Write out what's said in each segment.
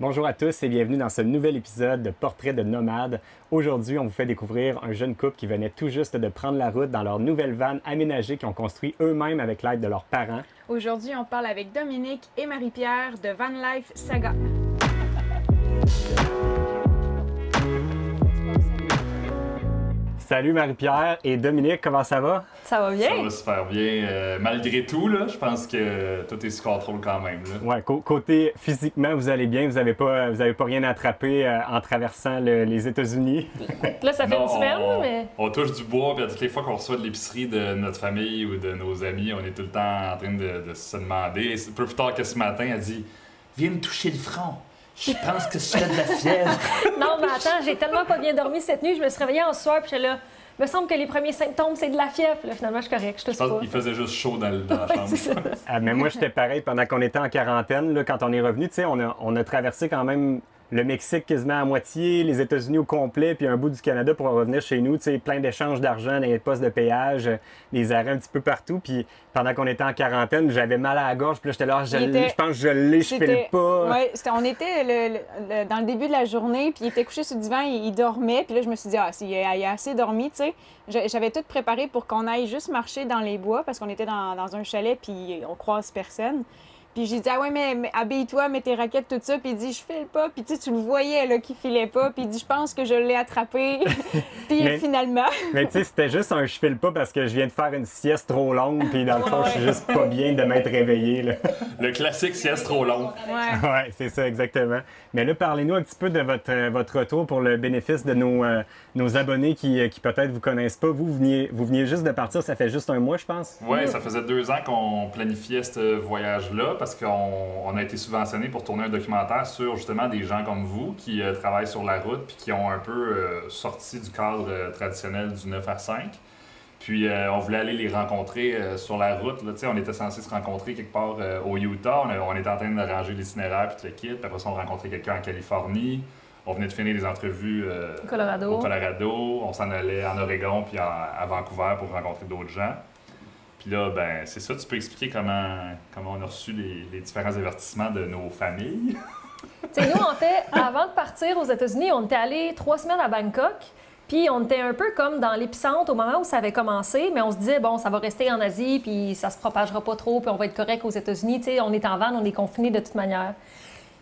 Bonjour à tous et bienvenue dans ce nouvel épisode de Portrait de nomade. Aujourd'hui, on vous fait découvrir un jeune couple qui venait tout juste de prendre la route dans leur nouvelle van aménagée qu'ils ont construit eux-mêmes avec l'aide de leurs parents. Aujourd'hui, on parle avec Dominique et Marie-Pierre de Van Life Saga. Salut Marie-Pierre et Dominique, comment ça va? Ça va bien? Ça va super bien. Euh, malgré tout, là, je pense que tout est sous contrôle quand même. Là. Ouais, co- côté physiquement, vous allez bien, vous n'avez pas, vous avez pas rien attrapé euh, en traversant le- les États-Unis. Là, ça fait Non, une semaine, on, mais. on touche du bois, puis à toutes les fois qu'on reçoit de l'épicerie de notre famille ou de nos amis, on est tout le temps en train de, de se demander. Peu plus tard que ce matin, elle dit Viens me toucher le front. Je pense que je fais de la fièvre. Non, mais attends, j'ai tellement pas bien dormi cette nuit, je me suis réveillée en soir, puis j'étais là. Il me semble que les premiers symptômes, c'est de la fièvre. Là, finalement, je suis correcte, je te Je pense pas. qu'il faisait juste chaud dans, le- dans la chambre. Ah, mais moi, j'étais pareil pendant qu'on était en quarantaine. Là, quand on est revenu, tu sais, on a, on a traversé quand même le Mexique quasiment à moitié, les États-Unis au complet, puis un bout du Canada pour revenir chez nous. Tu sais, plein d'échanges d'argent dans les postes de péage, des arrêts un petit peu partout. Puis pendant qu'on était en quarantaine, j'avais mal à la gorge. Puis là, j'étais là, Ah, je, était- pense que je l'ai, je pas. C'était- on était le- le- le- dans le début de la journée, puis il était couché sur le divan, il, il dormait. Puis là, je me suis dit, ah, s'il a, il a assez dormi, tu sais. J'avais tout préparé pour qu'on aille juste marcher dans les bois, parce qu'on était dans, dans un chalet, puis on croise personne. Puis j'ai dit, ah ouais, mais, mais habille-toi, mets tes raquettes, tout ça. Puis il dit, je file pas. Puis tu sais, tu le voyais, là, qu'il filait pas. Puis il dit, je pense que je l'ai attrapé. puis Mais- finalement, Mais tu sais, c'était juste un je file pas parce que je viens de faire une sieste trop longue. Puis dans le fond, je suis juste pas bien de m'être réveillé. Là. Le classique sieste trop long. ouais. Ouais, c'est ça, exactement. Mais là, parlez-nous un petit peu de votre, euh, votre retour pour le bénéfice de nos, euh, nos abonnés qui, euh, qui peut-être vous connaissent pas. Vous, vous veniez, vous veniez juste de partir, ça fait juste un mois, je pense. Oui, ça faisait deux ans qu'on planifiait ce voyage-là parce qu'on on a été subventionné pour tourner un documentaire sur justement des gens comme vous qui euh, travaillent sur la route puis qui ont un peu euh, sorti du cadre euh, traditionnel du 9 à 5. Puis on voulait aller les rencontrer sur la route. Là. Tu sais, On était censé se rencontrer quelque part au Utah. On, était en train de ranger l'itinéraire puis le kit. Puis après ça, on rencontrait quelqu'un en Californie. On venait de finir des entrevues Au Colorado. au Colorado. On s'en allait en Oregon puis à Vancouver pour rencontrer d'autres gens. Puis là, ben, c'est ça, tu peux expliquer comment, comment on a reçu les, différents avertissements de nos familles. Tu sais, nous, en fait, avant de partir aux États-Unis, on était allés trois semaines à Bangkok. Puis on était un peu comme dans l'épicentre au moment où ça avait commencé, mais on se disait, bon, ça va rester en Asie, puis ça se propagera pas trop, puis on va être correct aux États-Unis. Tu sais, on est en van, on est confiné de toute manière.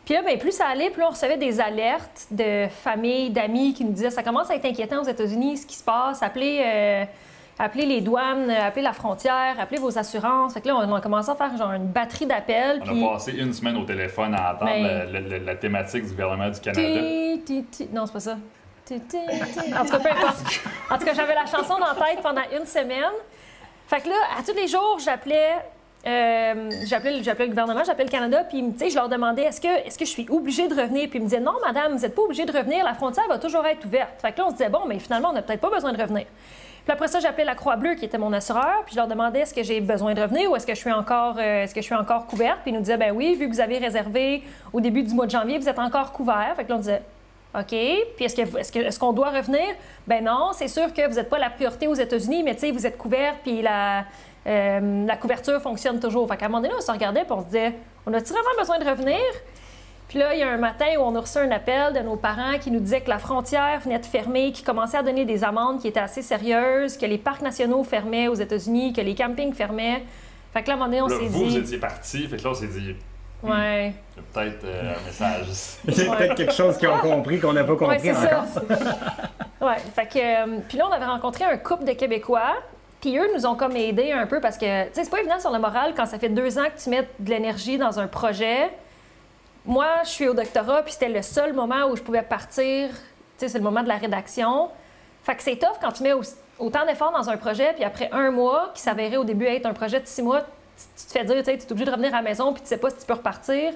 Puis là, ben, plus ça allait, plus on recevait des alertes de familles, d'amis qui nous disaient, ça commence à être inquiétant aux États-Unis, ce qui se passe, appelez, euh, appelez les douanes, euh, appelez la frontière, appelez vos assurances. Fait que là, on a commencé à faire genre une batterie d'appels. On puis- a passé une semaine au téléphone à entendre Ben- la, la- la thématique du gouvernement du Canada. Ti, ti, ti. Non, c'est pas ça. En tout cas, peu importe. En tout cas, j'avais la chanson dans la tête pendant une semaine. Fait que là, à tous les jours, j'appelais. euh, j'appelais, j'appelais le gouvernement, j'appelais le Canada, puis tu sais, je leur demandais est-ce que, est-ce que je suis obligée de revenir? Puis ils me disaient non, madame, vous n'êtes pas obligée de revenir, la frontière va toujours être ouverte. Fait que là, on se disait bon, mais finalement, on n'a peut-être pas besoin de revenir. Puis après ça, j'appelais la Croix-Bleue, qui était mon assureur, puis je leur demandais est-ce que j'ai besoin de revenir ou est-ce que je suis encore, euh, est-ce que je suis encore couverte? Puis ils nous disaient ben oui, vu que vous avez réservé au début du mois de janvier, vous êtes encore couvert. Fait que là, on disait OK. Puis est-ce que- est-ce que- est-ce qu'on doit revenir? Ben non, c'est sûr que vous n'êtes pas la priorité aux États-Unis, mais tu sais, vous êtes couvert, puis la, euh, la couverture fonctionne toujours. Fait qu'à un moment donné, on se regardait, puis on se disait on a-tu vraiment besoin de revenir? Puis là, il y a un matin où on a reçu un appel de nos parents qui nous disaient que la frontière venait de fermer, qui commençait à donner des amendes qui étaient assez sérieuses, que les parcs nationaux fermaient aux États-Unis, que les campings fermaient. Fait que là, à un moment donné, on s'est vous, vous dit. étiez partis, fait que là, on s'est dit, Ouais. il y a peut-être euh, un message. Il y a peut-être quelque chose qu'ils ont compris qu'on n'a pas Ouais, compris c'est encore. ça. ouais, fait que. euh, puis là, on avait rencontré un couple de Québécois. Puis eux nous ont comme aidés un peu parce que, tu sais, c'est pas évident sur le moral quand ça fait deux ans que tu mets de l'énergie dans un projet. Moi, je suis au doctorat, puis c'était le seul moment où je pouvais partir. Tu sais, c'est le moment de la rédaction. Fait que c'est tough quand tu mets au- autant d'efforts dans un projet, puis après un mois, qui s'avérait au début être un projet de six mois, tu, te fais dire, tu es obligé de revenir à la maison, puis tu sais pas si tu peux repartir.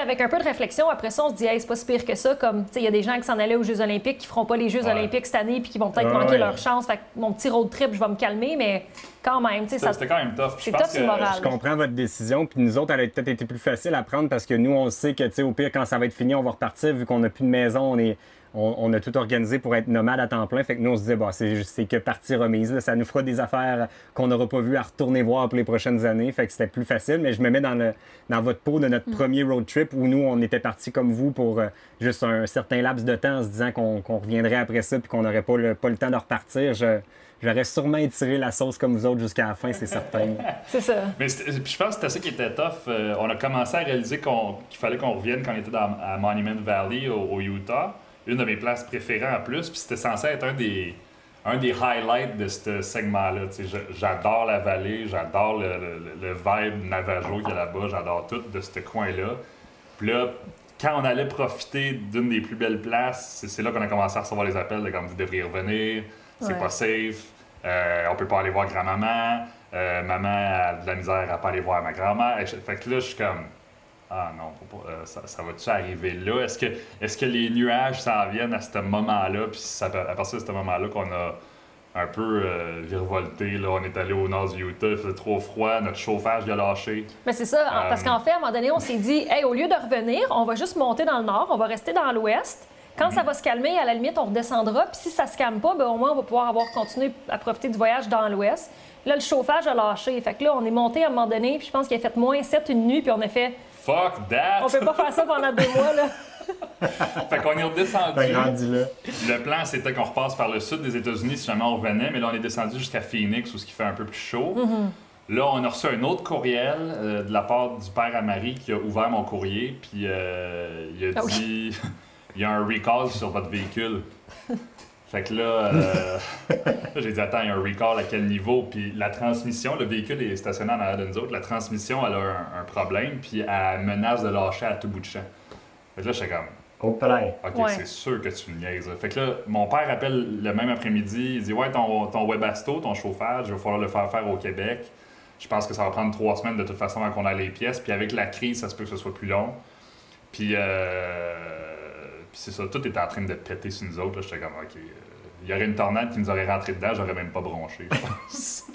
Avec un peu de réflexion, après ça, on se dit, hey, c'est pas si pire que ça. Comme, tu sais, il y a des gens qui s'en allaient aux Jeux Olympiques, qui feront pas les Jeux Ouais. Olympiques cette année, puis qui vont peut-être manquer ouais. leur chance. Fait que mon petit road trip, je vais me calmer, mais quand même, tu sais, ça. C'était quand même tough. C'est tough que- moral. Je comprends votre décision, puis nous autres, elle a peut-être été plus facile à prendre parce que nous, on sait que, tu sais, au pire, quand ça va être fini, on va repartir, vu qu'on n'a plus de maison, on est, on, a tout organisé pour être nomade à temps plein. Fait que nous, on se disait, bah, c'est que partie remise. Ça nous fera des affaires qu'on n'aura pas vu à retourner voir pour les prochaines années. Fait que c'était plus facile. Mais je me mets dans, le, dans votre peau de notre mm. premier road trip où nous, on était partis comme vous pour euh, juste un certain laps de temps en se disant qu'on reviendrait après ça puis qu'on n'aurait pas le, pas le temps de repartir. Je, J'aurais sûrement étiré la sauce comme vous autres jusqu'à la fin, c'est certain. c'est ça. Mais je pense que c'était ça qui était tough. Euh, on a commencé à réaliser qu'il fallait qu'on revienne quand on était dans, à Monument Valley au Utah une de mes places préférées en plus. Puis c'était censé être un des, un des highlights de ce segment-là. J'adore la vallée, j'adore le, le, vibe Navajo qu'il y a là-bas, j'adore tout de ce coin-là. Puis là, quand on allait profiter d'une des plus belles places, c'est là qu'on a commencé à recevoir les appels de comme vous devriez revenir, c'est pas safe, euh, on peut pas aller voir grand-maman, euh, maman a de la misère à pas aller voir ma grand-mère. Fait que là, je suis comme ah non, euh, ça, ça va-tu arriver là? Est-ce que, est que les nuages s'en viennent à ce moment-là? Puis c'est à partir de ce moment-là qu'on a un peu euh, virevolté. Là. On est allé au nord du Utah, il faisait trop froid, notre chauffage a lâché. Mais c'est ça, parce euh, qu'en fait, à un moment donné, on s'est dit, hey, au lieu de revenir, on va juste monter dans le nord, on va rester dans l'ouest. Quand ça va se calmer, à la limite, on redescendra. Puis si ça se calme pas, ben, au moins, on va pouvoir avoir continué à profiter du voyage dans l'ouest. Là, le chauffage a lâché. Fait que là, on est monté à un moment donné, puis je pense qu'il a fait moins 7 une nuit, puis on a fait Fuck that! On peut pas faire ça pendant deux mois, là. fait qu'on est redescendu. Le plan, c'était qu'on repasse par le sud des États-Unis si jamais on revenait, mais là, on est descendu jusqu'à Phoenix où ce qui fait un peu plus chaud. Mm-hmm. Là, on a reçu un autre courriel euh, de la part du père à Marie qui a ouvert mon courrier, puis euh, il a ah dit il y a un recall sur votre véhicule. Fait que là, euh, j'ai dit, attends, il y a un recall à quel niveau? Puis la transmission, le véhicule est stationné en arrière de nous autres, la transmission, elle a un, problème, puis elle menace de lâcher à tout bout de champ. Fait que là, j'étais comme, Ok, c'est sûr que tu me niaises. Fait que là, mon père appelle le même après-midi. Il dit Ouais, ton, ton webasto, ton chauffage, il va falloir le faire faire au Québec. Je pense que ça va prendre trois semaines de toute façon avant qu'on ait les pièces. Puis avec la crise, ça se peut que ce soit plus long. Puis, euh, puis c'est ça, tout était en train de péter sur nous autres. J'étais comme Ok, il y aurait une tornade qui nous aurait rentré dedans, j'aurais même pas bronché, je pense.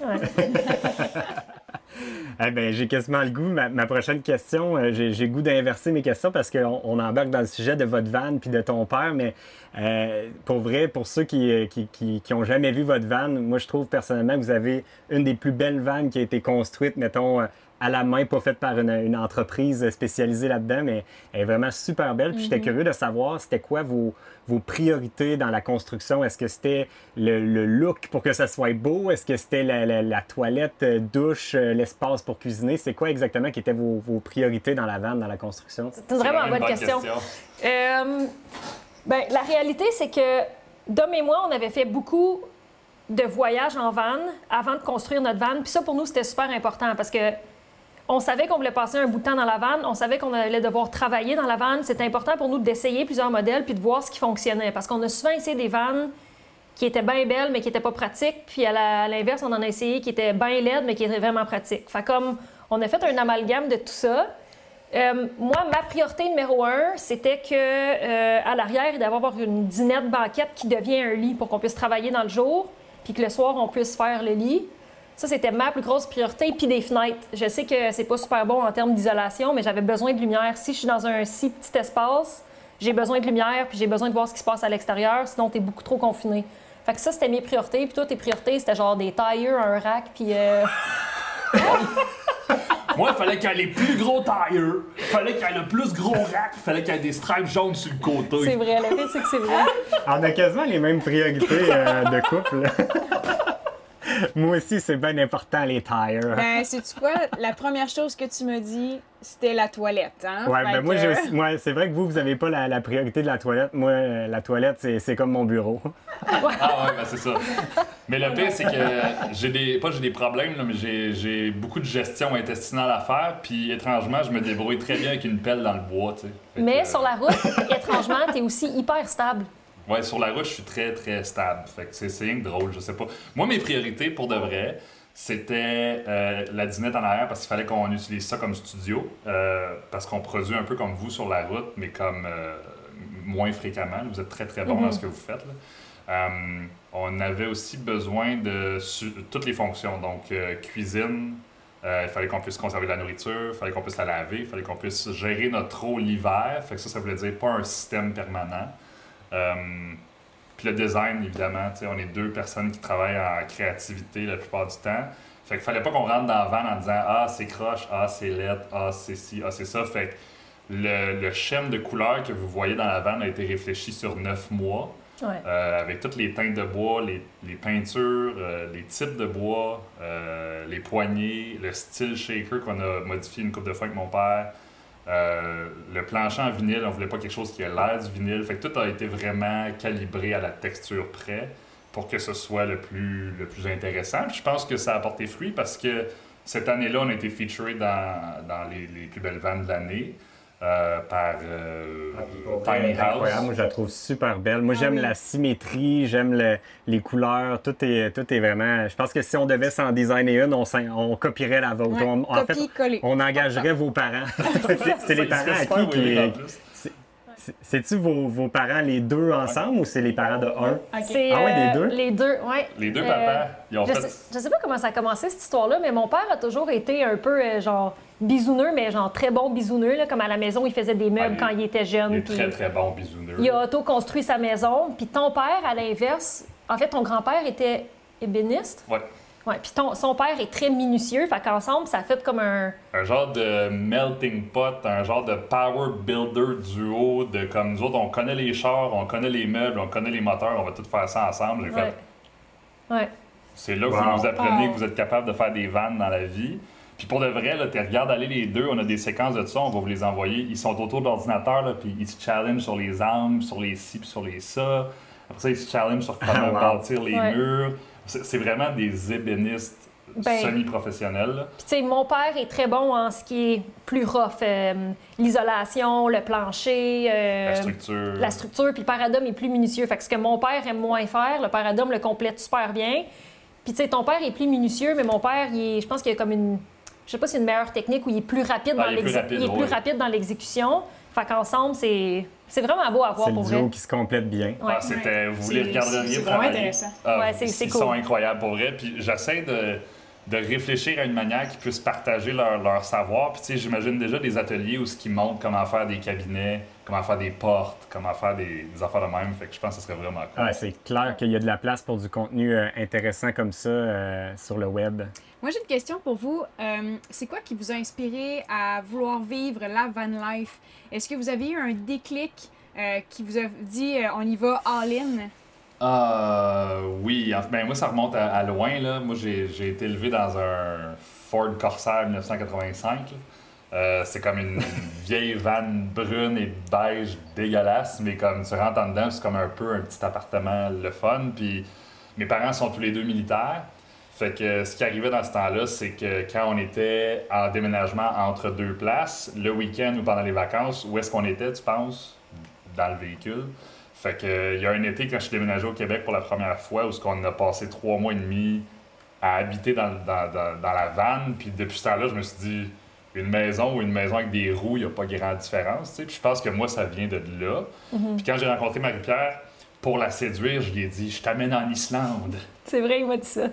eh ben, j'ai quasiment le goût. Ma, prochaine question, euh, j'ai le goût d'inverser mes questions parce qu'on on embarque dans le sujet de votre van puis de ton père, mais euh, pour vrai, pour ceux qui, euh, qui, qui, qui, ont jamais vu votre van, moi je trouve personnellement que vous avez une des plus belles vannes qui a été construite, mettons, à la main, pas faite par une, entreprise spécialisée là-dedans, mais elle est vraiment super belle. Puis j'étais mhm. curieux de savoir, c'était quoi vos, vos priorités dans la construction? Est-ce que c'était le, look pour que ça soit beau? Est-ce que c'était la, toilette, euh, douche, euh, l'espace pour cuisiner? C'est quoi exactement qui étaient vos, priorités dans la vanne, dans la construction? C'est vraiment une bonne, question. Euh, ben, la réalité, c'est que Dom et moi, on avait fait beaucoup de voyages en van avant de construire notre van. Puis ça, pour nous, c'était super important parce que on savait qu'on voulait passer un bout de temps dans la vanne, on savait qu'on allait devoir travailler dans la vanne. C'était important pour nous d'essayer plusieurs modèles puis de voir ce qui fonctionnait. Parce qu'on a souvent essayé des vannes qui étaient bien belles, mais qui n'étaient pas pratiques. Puis à l'inverse, on en a essayé qui étaient bien laides, mais qui étaient vraiment pratiques. Fait comme on a fait un amalgame de tout ça. Euh, moi, ma priorité numéro un, c'était que euh, à l'arrière, il devait avoir une dinette banquette qui devient un lit pour qu'on puisse travailler dans le jour, puis que le soir, on puisse faire le lit. Ça, c'était ma plus grosse priorité. Puis des fenêtres. Je sais que c'est pas super bon en termes d'isolation, mais j'avais besoin de lumière. Si je suis dans un si petit espace, j'ai besoin de lumière, puis j'ai besoin de voir ce qui se passe à l'extérieur, sinon tu es beaucoup trop confiné. Fait que ça, c'était mes priorités. Puis toi, tes priorités, c'était genre des tires, un rack, puis... Euh... Moi, il fallait qu'il y ait les plus gros tires, il fallait qu'il y ait le plus gros rack, il fallait qu'il y ait des stripes jaunes sur le côté. C'est vrai, le fait, c'est que c'est vrai. On a quasiment les mêmes priorités euh, de couple. Moi aussi, c'est bien important, les tires. Ben, c'est-tu quoi? La première chose que tu me dis, c'était la toilette. Hein? Ouais, ben moi, moi c'est vrai que vous, vous n'avez pas la, priorité de la toilette. Moi, euh, la toilette, c'est comme mon bureau. ah ouais, ben c'est ça. Mais le pire, c'est que j'ai des. Pas j'ai des problèmes, mais j'ai beaucoup de gestion intestinale à faire. Puis étrangement, je me débrouille très bien avec une pelle dans le bois. Tu sais. Mais sur la route, étrangement, tu es aussi hyper stable. Ouais, sur la route, je suis très, très stable. Fait que c'est rien de drôle, je sais pas. Moi, mes priorités, pour de vrai, c'était euh, la dinette en arrière parce qu'il fallait qu'on utilise ça comme studio. Euh, parce qu'on produit un peu comme vous sur la route, mais comme euh, moins fréquemment. Vous êtes très, très bon dans mhm. ce que vous faites. on avait aussi besoin de toutes les fonctions. Donc, cuisine, il fallait qu'on puisse conserver la nourriture, il fallait qu'on puisse la laver, il fallait qu'on puisse gérer notre eau l'hiver. Fait que ça, ça voulait dire pas un système permanent. Euh, puis le design, évidemment, on est deux personnes qui travaillent en créativité la plupart du temps. Fait qu'il fallait pas qu'on rentre dans la van en disant Ah, c'est croche, ah, c'est lettre, ah, c'est ci, ah, c'est ça. Fait que le, le schème de couleurs que vous voyez dans la van a été réfléchi sur neuf mois. Ouais. Euh, avec toutes les teintes de bois, les, les peintures, euh, les types de bois, euh, les poignées, le style shaker qu'on a modifié une couple de fois avec mon père, euh, le plancher en vinyle, on voulait pas quelque chose qui ait l'air du vinyle. Fait que tout a été vraiment calibré à la texture près pour que ce soit le plus, intéressant. Je pense que ça a apporté fruit parce que cette année-là, on a été featuré dans, dans les, les plus belles vannes de l'année. Euh, par euh, Tiny Incroyable. House. Moi, je la trouve super belle. Moi, Ah j'aime oui. la symétrie, j'aime le- les couleurs. Tout est, tout est vraiment. Je pense que si on devait s'en designer une, on, s'en- on copierait la vôtre. Ouais, On- en fait, on engagerait vos parents. c'est les parents à qui qui. C'est-tu vos, vos parents les deux ensemble ou c'est les parents de un? C'est, Ah ouais, des euh, deux? Les deux, ouais. Les deux Euh, papas, ils ont Je fait. sais, je sais pas comment ça a commencé cette histoire-là, mais mon père a toujours été un peu euh, genre bisouneux, mais genre très bon bisouneux. Là, comme à la maison, il faisait des meubles Ah, il- quand il était jeune. Il est très très bon bisouneux. il a auto-construit sa maison. Puis ton père, à l'inverse, en fait, ton grand-père était ébéniste? Ouais. Ouais, puis ton- son père est très minutieux. Fait qu'ensemble, ça fait comme un. Un genre de melting pot, un genre de power builder duo de comme nous autres, on connaît les chars, on connaît les meubles, on connaît les moteurs, on va tout faire ça ensemble. J'ai fait, Ouais. Ouais. C'est là que Wow. vous nous apprenez Wow. que vous êtes capable de faire des vannes dans la vie. Puis pour de vrai, là, tu regardes aller les deux, on a des séquences de ça, on va vous les envoyer. Ils sont autour de l'ordinateur, puis ils se challengent sur les angles, sur les ci, puis sur les ça. Après ça, ils se challengent sur comment Wow. bâtir les Ouais. murs. C'est vraiment des ébénistes Ben, semi-professionnels. Puis, tu sais, mon père est très bon en ce qui est plus rough. euh, L'isolation, le plancher, euh, La structure. la structure. Puis, le Paradum est plus minutieux. Fait que ce que mon père aime moins faire, le Paradum le complète super bien. Puis, tu sais, ton père est plus minutieux, mais mon père, il est- je pense qu'il a comme une. Je sais pas si c'est une meilleure technique ou il est plus rapide Ah, dans il est plus l'exé- rapide, il est plus oui. rapide dans l'exécution. Fait qu'ensemble, c'est c'est vraiment beau à voir C'est le pour vrai. duo qui se complète bien. Ouais. Ah, c'était, vous voulez C'est- regarderiez c'est vraiment travailler. intéressant. Ah, Ouais, c'est- ils c'est sont cool. incroyables pour vrai. Puis j'essaie de, de réfléchir à une manière qu'ils puissent partager leur, leur savoir. Puis tu sais, j'imagine déjà des ateliers où ce qu'ils montrent comment faire des cabinets, comment faire des portes, comment faire des, des affaires de même. Fait que je pense que ce serait vraiment cool. Ah, c'est clair qu'il y a de la place pour du contenu euh, intéressant comme ça euh, sur le web. Moi, j'ai une question pour vous. Euh, c'est quoi qui vous a inspiré à vouloir vivre la van life? Est-ce que vous avez eu un déclic euh, qui vous a dit euh, on y va all-in? Euh, oui, ben, moi ça remonte à, à loin. Là. Moi j'ai été élevé dans un Ford Corsair 1985. là. Euh, c'est comme une vieille vanne brune et beige dégueulasse, mais comme tu rentres en dedans, c'est comme un peu un petit appartement le fun. Puis mes parents sont tous les deux militaires. Fait que ce qui arrivait dans ce temps-là, c'est que quand on était en déménagement entre deux places, le week-end ou pendant les vacances, où est-ce qu'on était, tu penses? Dans le véhicule. Fait que il y a un été quand je suis déménagé au Québec pour la première fois où ce qu'on a passé trois mois et demi à habiter dans, dans, dans, dans la vanne. Puis depuis ce temps-là, je me suis dit une maison ou une maison avec des roues, il n'y a pas grande différence. Puis je pense que moi, ça vient de là. Puis quand j'ai rencontré Marie-Pierre, pour la séduire, je lui ai dit Je t'amène en Islande. C'est vrai, il m'a dit ça.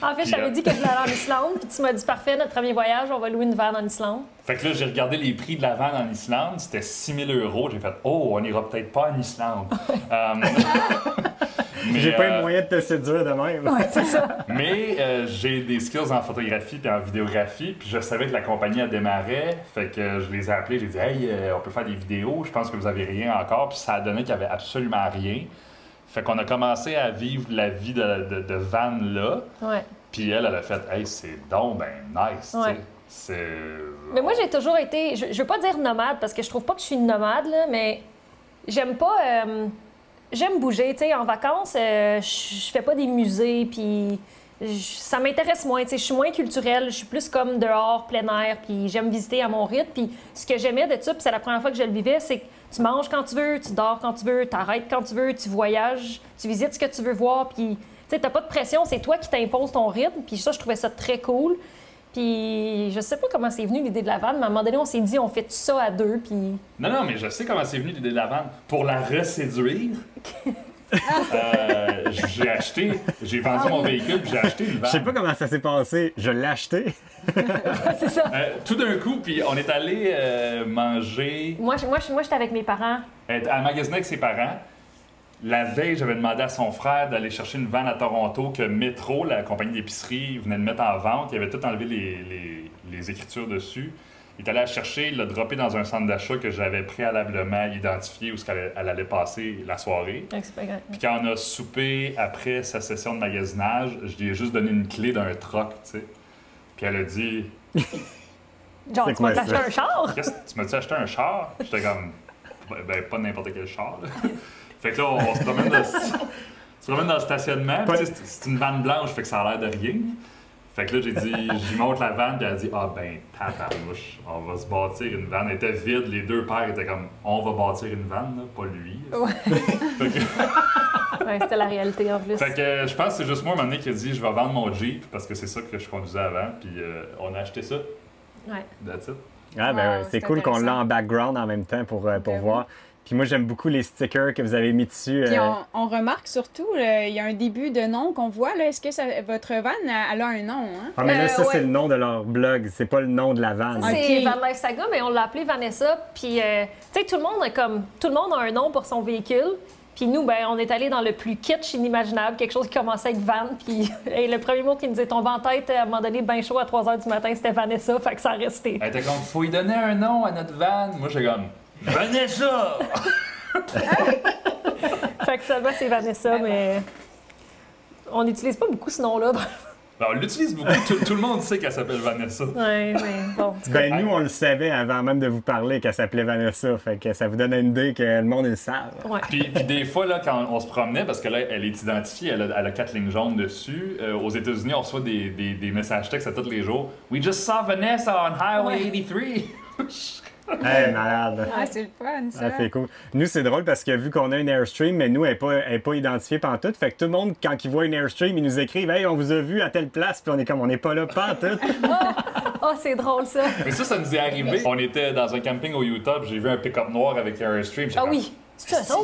En fait, je t'avais euh, dit que je voulais aller en Islande, puis tu m'as dit parfait, notre premier voyage, on va louer une vanne en Islande. Fait que là, j'ai regardé les prix de la vanne en Islande, c'était 6000 euros. J'ai fait Oh, on ira peut-être pas en Islande. Euh, mais, J'ai pas euh, eu moyen de te séduire de même. c'est ça. Mais euh, j'ai des skills en photographie et en vidéographie, puis je savais que la compagnie a démarré, fait que je les ai appelés, j'ai dit Hey, euh, on peut faire des vidéos, je pense que vous avez rien encore, puis ça a donné qu'il y avait absolument rien. Fait qu'on a commencé à vivre la vie de, de, de van là, Ouais. puis elle, elle a fait Hey, c'est donc ben nice, tu sais. Ouais. C'est. Mais moi, j'ai toujours été. Je, je veux pas dire nomade parce que je trouve pas que je suis une nomade, là, mais j'aime pas. euh, j'aime bouger. Tu sais, en vacances, euh, je fais pas des musées, puis ça m'intéresse moins. Tu sais, je suis moins culturelle. Je suis plus comme dehors, plein air, puis j'aime visiter à mon rythme. Puis ce que j'aimais de ça, puis c'est la première fois que je le vivais, c'est que tu manges quand tu veux, tu dors quand tu veux, tu arrêtes quand tu veux, tu voyages, tu visites ce que tu veux voir, puis tu sais, t'as pas de pression, c'est toi qui t'imposes ton rythme. Puis ça, je trouvais ça très cool. Puis je sais pas comment c'est venu l'idée de la vanne, mais à un moment donné, on s'est dit on fait tout ça à deux, puis Non, non, mais je sais comment c'est venu l'idée de la vanne. Pour la reséduire, euh, j'ai acheté, j'ai vendu mon véhicule, puis j'ai acheté une Je vanne. sais pas comment ça s'est passé. Je l'ai acheté. c'est ça. Euh, tout d'un coup, puis on est allé euh, manger, Moi, je- moi, je- moi, j'étais avec mes parents. être à magasiner avec ses parents. La veille, j'avais demandé à son frère d'aller chercher une vanne à Toronto que Metro, la compagnie d'épicerie, venait de mettre en vente. Il avait tout enlevé les, les- les écritures dessus. Il est allé la chercher, il l'a droppé dans un centre d'achat que j'avais préalablement identifié où ce qu'elle- elle allait passer la soirée. Puis quand on a soupé après sa session de magasinage, je lui ai juste donné une clé d'un troc, tu sais. Puis elle a dit Genre, tu t'acheter ça? un char? Qu'est-ce que tu m'as-tu acheté un char? J'étais comme, ben, ben, pas n'importe quel char. là. fait que là, on, on se promène dans, le- se promène dans le stationnement. puis tu sais, C'est c'est une vanne blanche, fait que ça a l'air de rien. Fait que là, j'ai dit, j'y montre la vanne, puis elle a dit, ah ben, tabarnouche, on va se bâtir une vanne. Elle était vide, les deux pères étaient comme, on va bâtir une vanne, là, pas lui. fait que, Ouais, c'était la réalité en plus. fait que, euh, je pense que c'est juste moi, un moment donné, qui a dit, je vais vendre mon Jeep, parce que c'est ça que je conduisais avant, puis euh, on a acheté ça. Ouais. That's it. Ah, ben Wow, ouais, c'est cool qu'on l'a en background en même temps pour, euh, pour Ben oui. Puis moi, j'aime beaucoup les stickers que vous avez mis dessus. Puis euh, on, on remarque surtout, là, il y a un début de nom qu'on voit. là. Est-ce que ça- votre van, elle a un nom? Hein? Ah, mais là, Euh, ça, c'est le nom de leur blog. C'est pas le nom de la vanne. Ça, C'est. Van Life Saga, mais on l'a appelé Vanessa. Puis, euh, tu sais, tout le monde a comme tout le monde a un nom pour son véhicule. Puis nous, ben, on est allé dans le plus kitsch inimaginable, quelque chose qui commençait avec Van. Puis et le premier mot qui nous est tombé en tête à un moment donné, ben chaud à 3 h du matin, c'était Vanessa. Fait que ça a resté. Elle était comme, faut lui donner un nom à notre van. Moi, j'ai comme, Vanessa! Fait que seulement c'est Vanessa, mais on n'utilise pas beaucoup ce nom-là. Ben, on l'utilise beaucoup. Tout, tout le monde sait qu'elle s'appelle Vanessa. ouais, mais bon. Ben, nous, on le savait avant même de vous parler qu'elle s'appelait Vanessa. Fait que ça vous donne une idée que le monde le savent. Ouais. Puis, puis des fois, là, quand on se promenait, parce que là, elle est identifiée, elle a, elle a quatre lignes jaunes dessus. euh, aux États-Unis, on reçoit des, des, des messages textes à tous les jours. We just saw Vanessa on Highway Ouais. 83. Hey, malade. Ah, c'est le fun, ça. Ah, c'est cool. Nous, c'est drôle parce que vu qu'on a une Airstream, mais nous, elle n'est pas, elle est pas identifiée pantoute. Fait que tout le monde, quand il voit une Airstream, ils nous écrivent Hey, on vous a vu à telle place, puis on est comme, on n'est pas là pantoute. Oh, c'est drôle ça. Mais ça, ça nous est arrivé. On était dans un camping au Utah, puis j'ai vu un pick-up noir avec un Airstream. Ah oui, c'est ça?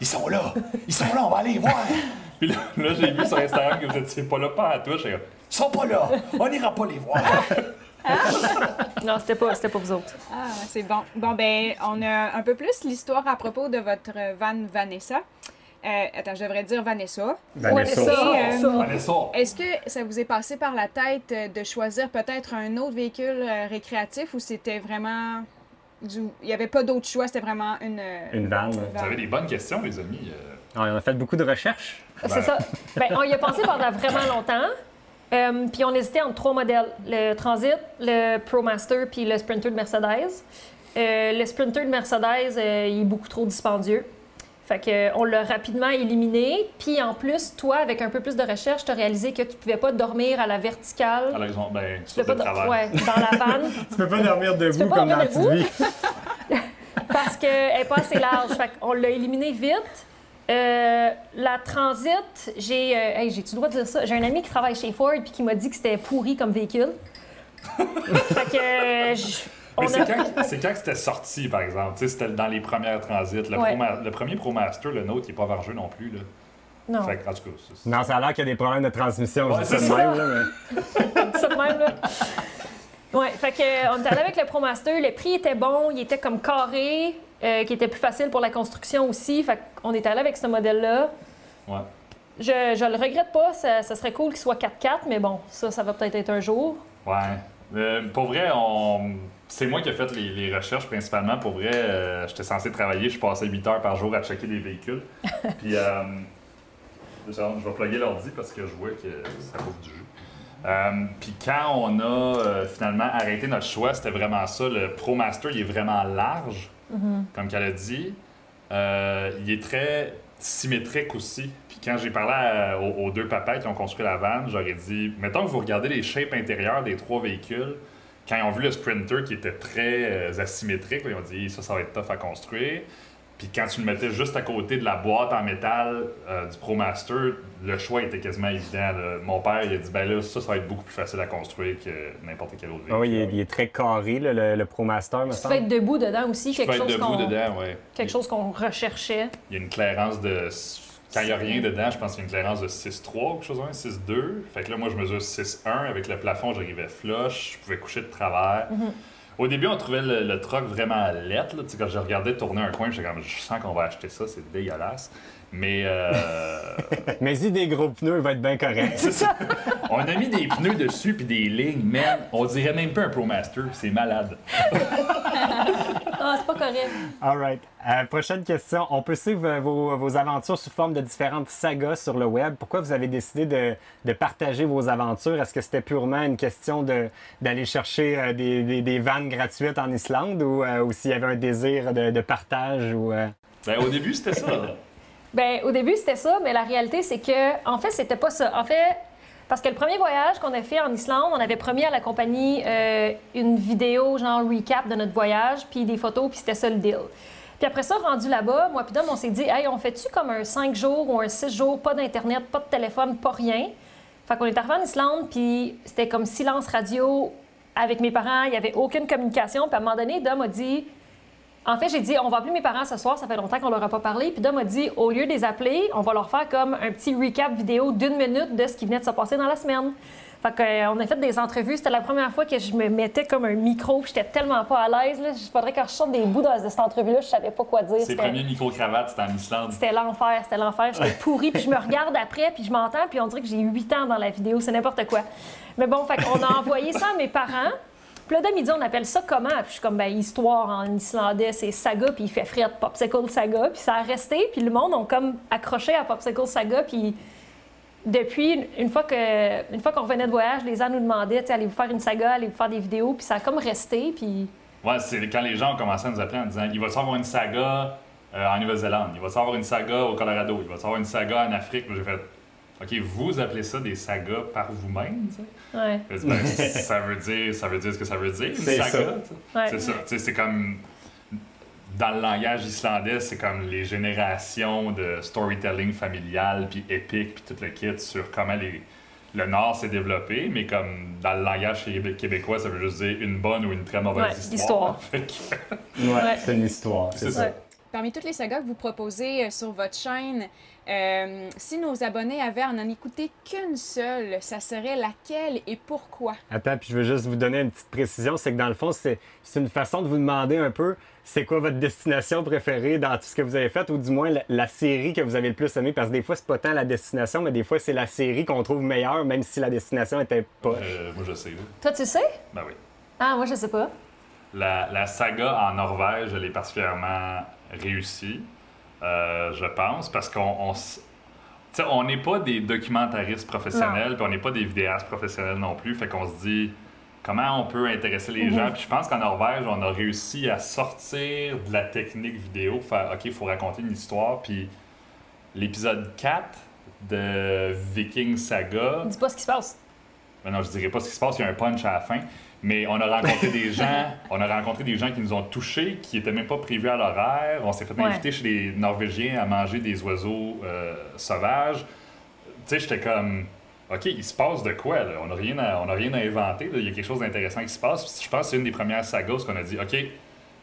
Ils sont là! Ils sont là, on va aller les voir! Puis là, là, j'ai vu sur Instagram que vous étiez pas là, pas à comme, ils sont pas là! On n'ira pas les voir! Non, c'était pas, c'était pas vous autres. Ah, c'est bon. Bon, ben, on a un peu plus l'histoire à propos de votre van Vanessa. Euh, attends, je devrais dire Vanessa. Vanessa. Euh, ça. Vanessa! Est-ce que ça vous est passé par la tête euh, de choisir peut-être un autre véhicule euh, récréatif ou c'était vraiment. du- Il n'y avait pas d'autre choix, c'était vraiment une. Une vanne. Vous avez des bonnes questions, les amis. On a fait beaucoup de recherches. C'est ça. Ben, on y a pensé pendant vraiment longtemps. Euh, puis on hésitait entre trois modèles le Transit, le ProMaster puis le Sprinter de Mercedes. Euh, le Sprinter de Mercedes, euh, il est beaucoup trop dispendieux. Fait que, euh, on l'a rapidement éliminé. Puis en plus, toi, avec un peu plus de recherche, tu as réalisé que tu pouvais pas dormir à la verticale. à l'horizon, ben, Tu sur peux le pas travail. ouais, dans la vanne. Tu peux pas dormir debout comme dans la parce qu'elle n'est pas assez large. Fait qu'on l'a éliminé vite. Euh, la Transit, j'ai. euh, hey, j'ai-tu le droit de dire ça? J'ai un ami qui travaille chez Ford puis qui m'a dit que c'était pourri comme véhicule. fait que. euh, j- on Mais c'est a- quand, c'est quand que c'était sorti, par exemple? Tu sais, c'était dans les premières transits. Le, Ouais. Pro- le premier ProMaster, le nôtre, il est pas vargeux non plus. Là. Non, Fait que, en tout cas, c'est- Non, ça a l'air qu'il y a des problèmes de transmission. Ouais, je dis ça c'est de ça. même, là, mais- ça de même, là. Ouais, fait que, on est allé avec le ProMaster. Le prix était bon, il était comme carré, euh, qui était plus facile pour la construction aussi. Fait qu'on est allé avec ce modèle-là. ouais. Je, je le regrette pas, ça, ça serait cool qu'il soit 4x4, mais bon, ça, ça va peut-être être un jour. Ouais. Euh, pour vrai, on... c'est moi qui ai fait les, les recherches principalement. Pour vrai, euh, j'étais censé travailler, je passais 8 heures par jour à checker des véhicules. Puis, euh, je vais plugger l'ordi parce que je vois que ça bouffe du jus. Euh, Puis quand on a finalement arrêté notre choix, c'était vraiment ça. Le ProMaster, il est vraiment large, comme qu'elle a dit. Euh, il est très symétrique aussi. Puis quand j'ai parlé aux, deux papas qui ont construit la vanne, j'aurais dit, mettons que vous regardez les shapes intérieures des trois véhicules, quand ils ont vu le Sprinter qui était très euh, asymétrique, ils ont dit, ça, ça va être tough à construire. Puis quand tu le mettais juste à côté de la boîte en métal euh, du ProMaster, le choix était quasiment évident. là. Mon père, il a dit, ben là, ça, ça va être beaucoup plus facile à construire que n'importe quel autre véhicule. Ah oui, il est, il est très carré, là, le, le ProMaster, me Tu peux semble. être debout dedans aussi, Tu peux quelque être chose debout qu'on dedans, ouais. quelque chose qu'on recherchait. Il y a une clairance de. Quand il n'y a rien dedans, je pense qu'il y a une clairance de 6,3 ou quelque chose, comme ça, 6,2. Fait que là, moi, je mesure 6,1. Avec le plafond, j'arrivais flush. Je pouvais coucher de travers. Au début, on trouvait le, le truck vraiment lettre. Quand je regardais tourner un coin, j'étais comme, je sens qu'on va acheter ça, c'est dégueulasse. Mais euh, Mais si des gros pneus, il va être bien correct. c'est ça. On a mis des pneus dessus puis des lignes, man. On dirait même pas un ProMaster, c'est malade. Ah, c'est pas correct. All right. Euh, prochaine question. On peut suivre euh, vos, vos aventures sous forme de différentes sagas sur le web. Pourquoi vous avez décidé de, de partager vos aventures? Est-ce que c'était purement une question de- d'aller chercher euh, des, des, des vannes gratuites en Islande ou, euh, ou s'il y avait un désir de, de partage? Ou, euh, Ben, au début, c'était ça. Ben, au début, c'était ça, mais la réalité, c'est que, en fait, c'était pas ça. En fait, parce que le premier voyage qu'on a fait en Islande, on avait promis à la compagnie euh, une vidéo, genre recap de notre voyage, puis des photos, puis c'était ça le deal. Puis après ça, rendu là-bas, moi puis Dom, on s'est dit, hey, on fait-tu comme un 5 jours ou un 6 jours, pas d'Internet, pas de téléphone, pas rien? Fait qu'on est arrivé en Islande, puis c'était comme silence radio avec mes parents, il n'y avait aucune communication. Puis à un moment donné, Dom a dit, en fait, j'ai dit, on va appeler mes parents ce soir, ça fait longtemps qu'on leur a pas parlé. Puis Dom a dit, au lieu de les appeler, on va leur faire comme un petit recap vidéo d'une minute de ce qui venait de se passer dans la semaine. Fait qu'on a fait des entrevues. C'était la première fois que je me mettais comme un micro. J'étais tellement pas à l'aise. là. Il faudrait que je sorte des bouts de cette entrevue-là. Je savais pas quoi dire. Ses premiers micro-cravates, c'était en Islande. c'était l'enfer, c'était l'enfer. J'étais pourrie, puis je me regarde après, puis je m'entends, puis on dirait que j'ai 8 ans dans la vidéo, c'est n'importe quoi. Mais bon, fait qu'on a envoyé ça à mes parents. Puis là, Dom, il dit, on appelle ça comment? Puis je suis comme, ben, histoire en islandais, c'est saga, puis il fait frire Popsicle Saga. Puis ça a resté, puis le monde ont comme accroché à Popsicle Saga, puis depuis, une fois qu'on revenait de voyage, les gens nous demandaient, allez-vous faire une saga, allez-vous faire des vidéos, puis ça a comme resté, puis... Ouais, c'est quand les gens ont commencé à nous appeler en disant il va y avoir une saga euh, en Nouvelle-Zélande, il va y avoir une saga au Colorado, il va y avoir une saga en Afrique. J'ai fait OK, vous appelez ça des sagas par vous-même, tu sais? Ouais. J'ai dit, Ben, ça veut dire ça veut dire ce que ça veut dire, une C'est saga. Ouais. C'est ça. C'est comme dans le langage islandais, c'est comme les générations de storytelling familial puis épique puis tout le kit sur comment les le Nord s'est développé, mais comme dans le langage québé- québécois, ça veut juste dire une bonne ou une très mauvaise Ouais, histoire. que- Ouais, Ouais. c'est une histoire. C'est ça. Parmi toutes les sagas que vous proposez euh, sur votre chaîne, euh, si nos abonnés avaient à n'en écouter qu'une seule, ça serait laquelle et pourquoi? Attends, puis je veux juste vous donner une petite précision, c'est que dans le fond, c'est c'est une façon de vous demander un peu c'est quoi votre destination préférée dans tout ce que vous avez fait, ou du moins la, la série que vous avez le plus aimé, parce que des fois, c'est pas tant la destination, mais des fois, c'est la série qu'on trouve meilleure, même si la destination était pas. Euh, moi, je sais. Toi, tu sais? Ben oui. Ah, moi, je sais pas. La, la saga en Norvège, elle est particulièrement réussie, euh, je pense, parce qu'on on, n'est pas des documentaristes professionnels, puis on n'est pas des vidéastes professionnels non plus, fait qu'on se dit comment on peut intéresser les gens? Puis je pense qu'en Norvège, on a réussi à sortir de la technique vidéo, faire OK, il faut raconter une histoire, puis l'épisode 4 de Viking Saga, Dis pas ce qui se passe. Ben non, je dirais pas ce qui se passe, il y a un punch à la fin. Mais on a rencontré des gens, on a rencontré des gens qui nous ont touchés, qui étaient même pas prévus à l'horaire. On s'est fait Ouais. inviter chez les Norvégiens à manger des oiseaux euh, sauvages. Tu sais, j'étais comme, OK, il se passe de quoi, là? On n'a rien, à- on a rien à inventer, là. Il y a quelque chose d'intéressant qui se passe. Je pense que c'est une des premières sagas où on a dit, OK,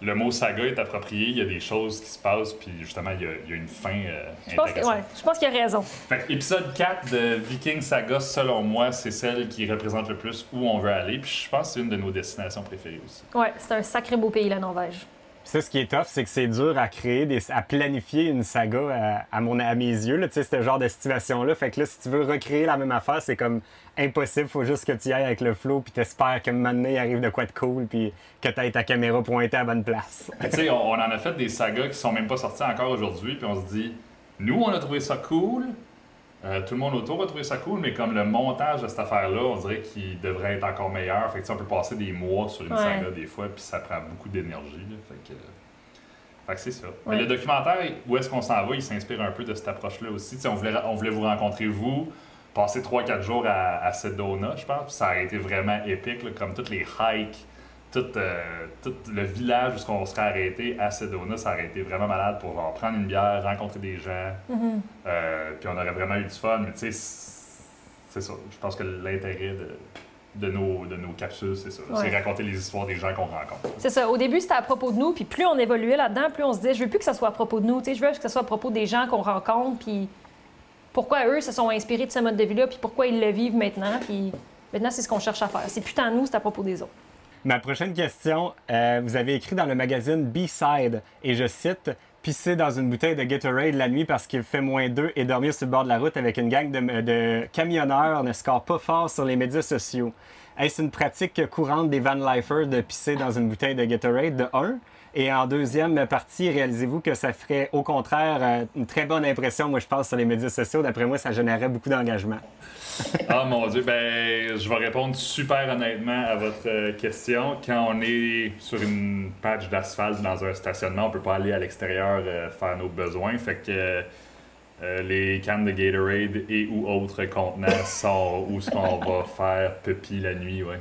le mot saga est approprié, il y a des choses qui se passent, puis justement, il y a, il y a une fin euh, Je pense que- ouais, je pense qu'il a raison. Fait que épisode 4 de Viking Saga, selon moi, c'est celle qui représente le plus où on veut aller. Puis je pense que c'est une de nos destinations préférées aussi. Ouais, c'est un sacré beau pays, la Norvège. Ça, ce qui est tough, c'est que c'est dur à créer, à planifier une saga à, à mon, à mes yeux, là, ce genre de situation-là. Fait que là, si tu veux recréer la même affaire, c'est comme impossible. Faut juste que tu y ailles avec le flow, puis t'espères que maintenant, il arrive de quoi de cool, puis que t'aies ta caméra pointée à bonne place. Tu sais, on, on en a fait des sagas qui sont même pas sorties encore aujourd'hui. Puis on se dit, nous, on a trouvé ça cool. Euh, tout le monde autour a trouvé ça cool, mais comme le montage de cette affaire-là, on dirait qu'il devrait être encore meilleur. Fait que on peut passer des mois sur une Ouais. saga des fois, puis ça prend beaucoup d'énergie. Fait que, fait que c'est ça. Mais le documentaire, où est-ce qu'on s'en va, il s'inspire un peu de cette approche-là aussi. Tu sais, on, voulait, on voulait vous rencontrer, vous, passer 3-4 jours à, à Sedona, je pense. Puis ça a été vraiment épique, là, comme toutes les hikes, tout, euh, tout le village où on serait arrêté à Sedona, ça aurait été vraiment malade pour genre, prendre une bière, rencontrer des gens. Euh, puis on aurait vraiment eu du fun. Mais tu sais, c'est ça. Je pense que l'intérêt de, de, nos, de nos capsules, c'est ça. Ouais. C'est raconter les histoires des gens qu'on rencontre. C'est ça. Au début, c'était à propos de nous, puis plus on évoluait là-dedans, plus on se disait, je veux plus que ça soit à propos de nous. Tu sais, je veux que ça soit à propos des gens qu'on rencontre, puis pourquoi eux se sont inspirés de ce mode de vie-là, puis pourquoi ils le vivent maintenant. Puis maintenant, c'est ce qu'on cherche à faire. C'est plus tant nous, c'est à propos des autres. Ma prochaine question, euh, vous avez écrit dans le magazine B-Side, et je cite Pisser dans une bouteille de Gatorade la nuit parce qu'il fait moins 2 et dormir sur le bord de la route avec une gang de, de camionneurs ne score pas fort sur les médias sociaux. Est-ce une pratique courante des van lifers de pisser dans une bouteille de Gatorade de 1 et en deuxième partie, réalisez-vous que ça ferait au contraire euh, une très bonne impression, moi je pense, sur les médias sociaux. D'après moi, ça générerait beaucoup d'engagement. Ah mon Dieu, ben je vais répondre super honnêtement à votre euh, question. Quand on est sur une patch d'asphalte dans un stationnement, on peut pas aller à l'extérieur euh, faire nos besoins. Fait que les cannes de Gatorade et ou autres contenants sont où ce qu'on va faire pipi la nuit, ouais.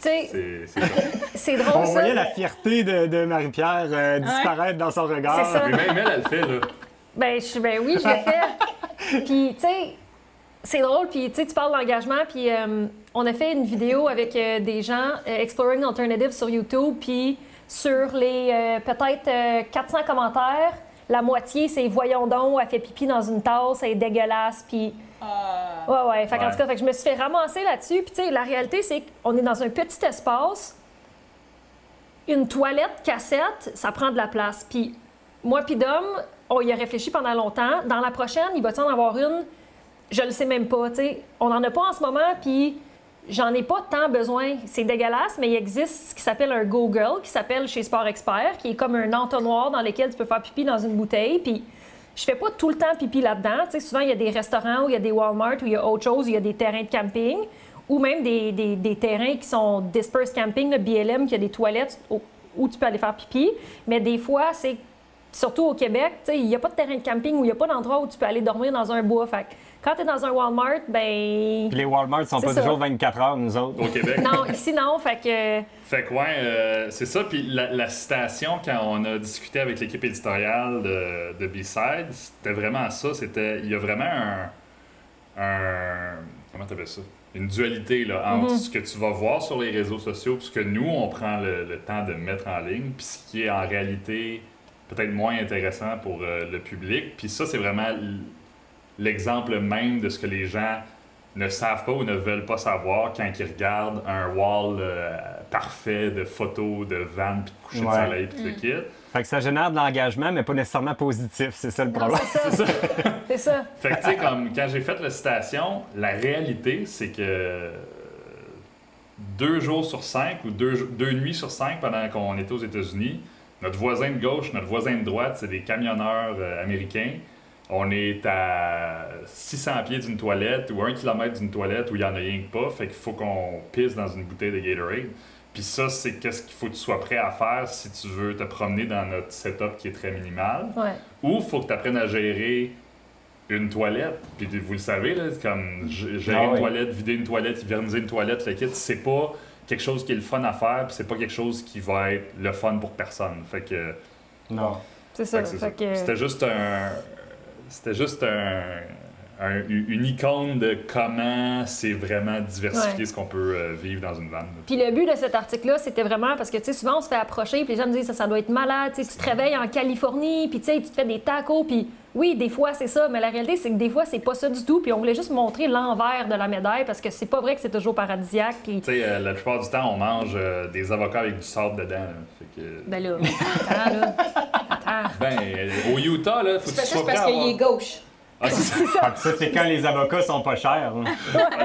C'est drôle. On voyait la fierté de, Marie-Pierre euh, disparaître dans son regard. Ça. Mais même elle, elle le fait, là. Ben, je, ben oui, je l'ai fait. puis, tu sais, c'est drôle. Puis, tu sais, tu parles d'engagement. Puis, euh, on a fait une vidéo avec euh, des gens, Exploring Alternatives sur YouTube. Puis, sur les peut-être 400 commentaires, la moitié, c'est voyons donc, elle fait pipi dans une tasse, elle est dégueulasse. Puis, euh, ouais, ouais. En tout cas, je me suis fait ramasser là-dessus. Puis, tu sais, la réalité, c'est qu'on est dans un petit espace. Une toilette cassette, ça prend de la place. Puis, moi, puis Dom, on y a réfléchi pendant longtemps. Dans la prochaine, il va t en avoir une? Je le sais même pas. Tu sais, on n'en a pas en ce moment, puis j'en ai pas tant besoin. C'est dégueulasse, mais il existe ce qui s'appelle un Google, qui s'appelle chez Sport Expert, qui est comme un entonnoir dans lequel tu peux faire pipi dans une bouteille. Puis, je fais pas tout le temps pipi là-dedans. Tu sais, souvent, il y a des restaurants, où il y a des Walmart, où il y a autre chose, il y a des terrains de camping, ou même des, des, terrains qui sont dispersed camping, le BLM, qui a des toilettes où, tu peux aller faire pipi. Mais des fois, c'est surtout au Québec, il n'y a pas de terrain de camping, où il n'y a pas d'endroit où tu peux aller dormir dans un bois. Fait quand tu es dans un Walmart, ben. Puis les Walmart sont pas toujours 24 heures, nous autres. Au Québec. non, ici, non. Fait que. Fait que, ouais, euh, c'est ça. Puis la, citation, quand on a discuté avec l'équipe éditoriale de, de B-Side, c'était vraiment ça. C'était. Il y a vraiment un. un comment t'appelles ça? Une dualité là, entre mm-hmm. ce que tu vas voir sur les réseaux sociaux, puis ce que nous, on prend le, temps de mettre en ligne, puis ce qui est en réalité peut-être moins intéressant pour euh, le public. Puis ça, c'est vraiment l'exemple même de ce que les gens ne savent pas ou ne veulent pas savoir quand ils regardent un wall euh, parfait de photos de vannes puis de coucher de soleil puis mm. kit. Fait que ça génère de l'engagement, mais pas nécessairement positif, c'est ça le problème. C'est ça. c'est ça. Fait que tu sais, comme quand j'ai fait la citation, la réalité, c'est que deux jours sur cinq ou deux, deux nuits sur cinq pendant qu'on était aux États-Unis, notre voisin de gauche, notre voisin de droite, c'est des camionneurs euh, américains on est à 600 pieds d'une toilette ou 1 km d'une toilette où il n'y en a rien que pas. Fait qu'il faut qu'on pisse dans une bouteille de Gatorade. Puis ça, c'est qu'est-ce qu'il faut que tu sois prêt à faire si tu veux te promener dans notre setup qui est très minimal. Ou il faut que tu apprennes à gérer une toilette. Puis vous le savez, là, comme gérer ah une toilette, vider une toilette, hiverniser une toilette, le kit, c'est pas quelque chose qui est le fun à faire, puis c'est pas quelque chose qui va être le fun pour personne. Fait que. Non. C'est ça. C'était juste un, c'était juste une icône de comment c'est vraiment diversifié ce qu'on peut euh, vivre dans une vanne. Puis le but de cet article-là, c'était vraiment parce que, tu sais, souvent on se fait approcher, puis les gens me disent ça, ça doit être malade, tu te réveilles en Californie, puis tu sais, tu te fais des tacos, puis oui, des fois c'est ça, mais la réalité c'est que des fois c'est pas ça du tout, puis on voulait juste montrer l'envers de la médaille parce que c'est pas vrai que c'est toujours paradisiaque. Tu sais, euh, la plupart du temps, on mange euh, des avocats avec du sable dedans. Fait que... Ben là, attends, là. Ben, au Utah, là, faut que tu sois parce qu'il est gauche. Ah, c'est ça. ça, c'est quand les avocats sont pas chers. Hein.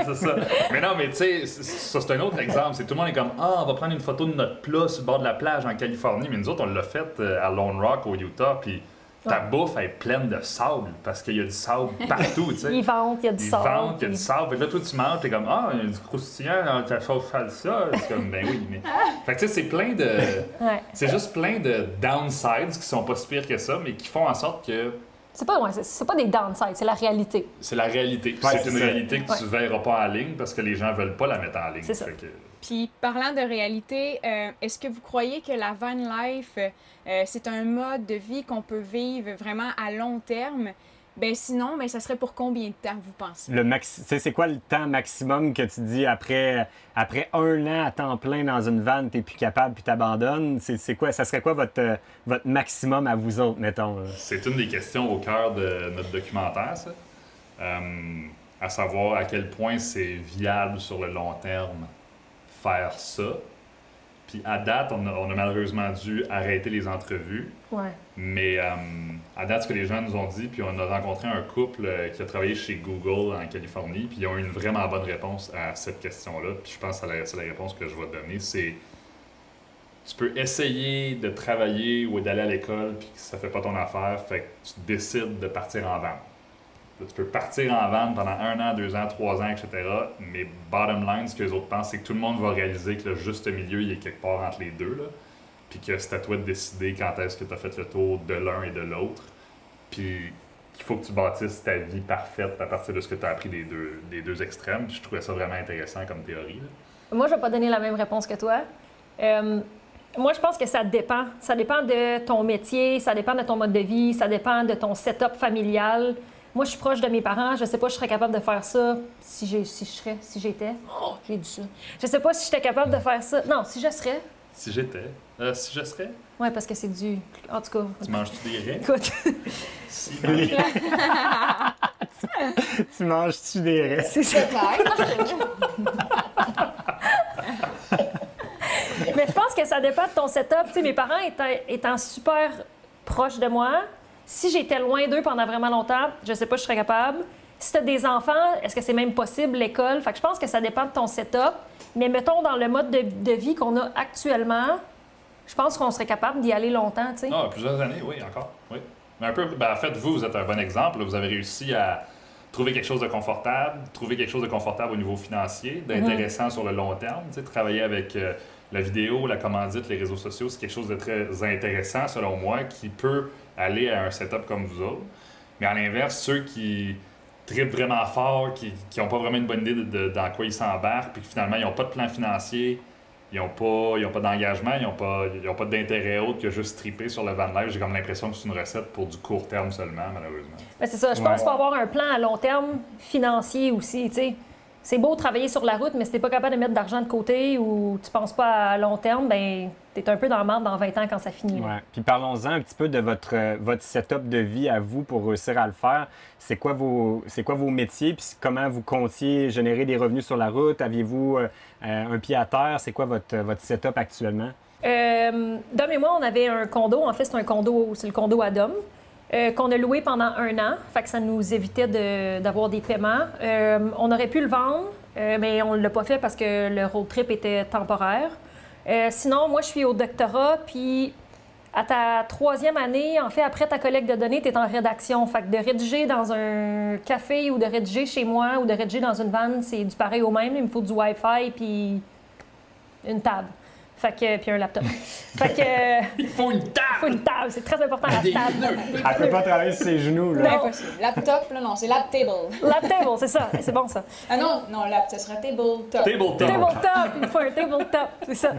c'est ça. Mais non, mais tu sais, ça, c'est un autre exemple. C'est tout le monde est comme Ah, on va prendre une photo de notre plat sur le bord de la plage en Californie. Mais nous autres, on l'a fait euh, à Lone Rock, au Utah. Puis ta bouffe est pleine de sable parce qu'il y a du sable partout, tu sais. Ils vendent, il y a du sable. Ils vendent, il y a du sable. Et là, toi, tu manges, t'es comme, ah, il y a du croustillant dans ta sauce salsa. C'est comme, ben oui, mais. Fait que tu sais, c'est plein de. C'est juste plein de downsides qui sont pas si pires que ça, mais qui font en sorte que. C'est pas, ouais, c'est pas des downsides, c'est la réalité. C'est la réalité. c'est une réalité que tu verras pas en ligne parce que les gens veulent pas la mettre en ligne. C'est ça. Puis, parlant de réalité, euh, est-ce que vous croyez que la van life, euh, c'est un mode de vie qu'on peut vivre vraiment à long terme? Ben sinon, ben, ça serait pour combien de temps, vous pensez? Le C'est quoi le temps maximum que tu dis après, après un an à temps plein dans une vanne, t'es plus capable puis t'abandonnes? C'est quoi? Ça serait quoi votre, votre maximum à vous autres, mettons? C'est une des questions au cœur de notre documentaire, ça. Euh, à savoir à quel point c'est viable sur le long terme faire ça. Puis à date, on a, on a malheureusement dû arrêter les entrevues. Ouais. Mais euh, à date, ce que les gens nous ont dit, puis on a rencontré un couple euh, qui a travaillé chez Google en Californie, puis ils ont eu une vraiment bonne réponse à cette question-là. Puis je pense que c'est la, c'est la réponse que je vais te donner. C'est tu peux essayer de travailler ou d'aller à l'école, puis que ça fait pas ton affaire, fait que tu décides de partir en vente. Tu peux partir en vente pendant un an, deux ans, trois ans, etc. Mais bottom line, ce que les autres pensent, c'est que tout le monde va réaliser que le juste milieu, il est quelque part entre les deux. Puis que c'est à toi de décider quand est-ce que tu as fait le tour de l'un et de l'autre. Puis qu'il faut que tu bâtisses ta vie parfaite à partir de ce que tu as appris des deux, des deux extrêmes. Puis je trouvais ça vraiment intéressant comme théorie. Moi, je vais pas donner la même réponse que toi. Euh, moi, je pense que ça dépend. Ça dépend de ton métier, ça dépend de ton mode de vie, ça dépend de ton setup familial. Moi, je suis proche de mes parents. Je sais pas si je serais capable de faire ça si, j'ai, si je serais, si j'étais. Oh, j'ai dit ça. Je sais pas si j'étais capable de faire ça. Non, si je serais. Si j'étais, euh, si je serais, Ouais, parce que c'est du. En tout cas. tu manges-tu des raies? Écoute, Si, tu manges-tu des restes? c'est ça. Mais je pense que ça dépend de ton setup. Tu sais, mes parents étant, étant super proches de moi, si j'étais loin d'eux pendant vraiment longtemps, je sais pas si je serais capable. Si tu as des enfants, est-ce que c'est même possible l'école? Fait que je pense que ça dépend de ton setup. Mais mettons, dans le mode de, de vie qu'on a actuellement, je pense qu'on serait capable d'y aller longtemps, tu sais. Ah, plusieurs années, oui, encore. Oui. Mais un peu, ben, en fait, vous, vous êtes un bon exemple. Vous avez réussi à trouver quelque chose de confortable, trouver quelque chose de confortable au niveau financier, d'intéressant sur le long terme. Tu sais, travailler avec euh, la vidéo, la commandite, les réseaux sociaux, c'est quelque chose de très intéressant, selon moi, qui peut aller à un setup comme vous autres. Mais à l'inverse, ceux qui trippent vraiment fort, qui n'ont pas vraiment une bonne idée de, de- dans quoi ils s'embarquent, puis que finalement, ils n'ont pas de plan financier, ils n'ont pas, ils ont pas d'engagement, ils n'ont pas, ils ont pas d'intérêt autre que juste triper sur le van life. J'ai comme l'impression que c'est une recette pour du court terme seulement, malheureusement. Ben, c'est ça. Je pense Ouais. qu'il faut avoir un plan à long terme financier aussi, tu sais. C'est beau travailler sur la route, mais si t'es pas capable de mettre d'argent de côté ou tu penses pas à long terme, ben t'es un peu dans le marde dans 20 ans quand ça finit. Ouais. Puis parlons-en un petit peu de votre, euh, votre setup de vie à vous pour réussir à le faire. C'est quoi vos, c'est quoi vos métiers? Puis comment vous comptiez générer des revenus sur la route? Aviez-vous euh, euh, un pied à terre? C'est quoi votre, votre setup actuellement? Euh, Dom et moi, on avait un condo. En fait, c'est un condo, c'est le condo à Dom, euh, qu'on a loué pendant un an. Fait ça nous évitait d'avoir des paiements. Euh, on aurait pu le vendre, euh, mais on ne l'a pas fait parce que le road trip était temporaire. Sinon, moi, je suis au doctorat, puis à ta troisième année, en fait, après ta collecte de données, tu es en rédaction. Fait de rédiger dans un café ou de rédiger chez moi ou de rédiger dans une vanne, c'est du pareil au même. Il me faut du Wi-Fi puis une table. Fait que, puis un laptop. fait que, euh, Il faut une faut table! une table. C'est très important, la table. Elle peut pas travailler sur ses genoux, là. Non. Impossible. Laptop, là, non, c'est lap table. Lap table, c'est ça. C'est bon, ça. Ah non, non, lap, ce serait table top. Tabletop! Tabletop, il faut un tabletop, c'est ça.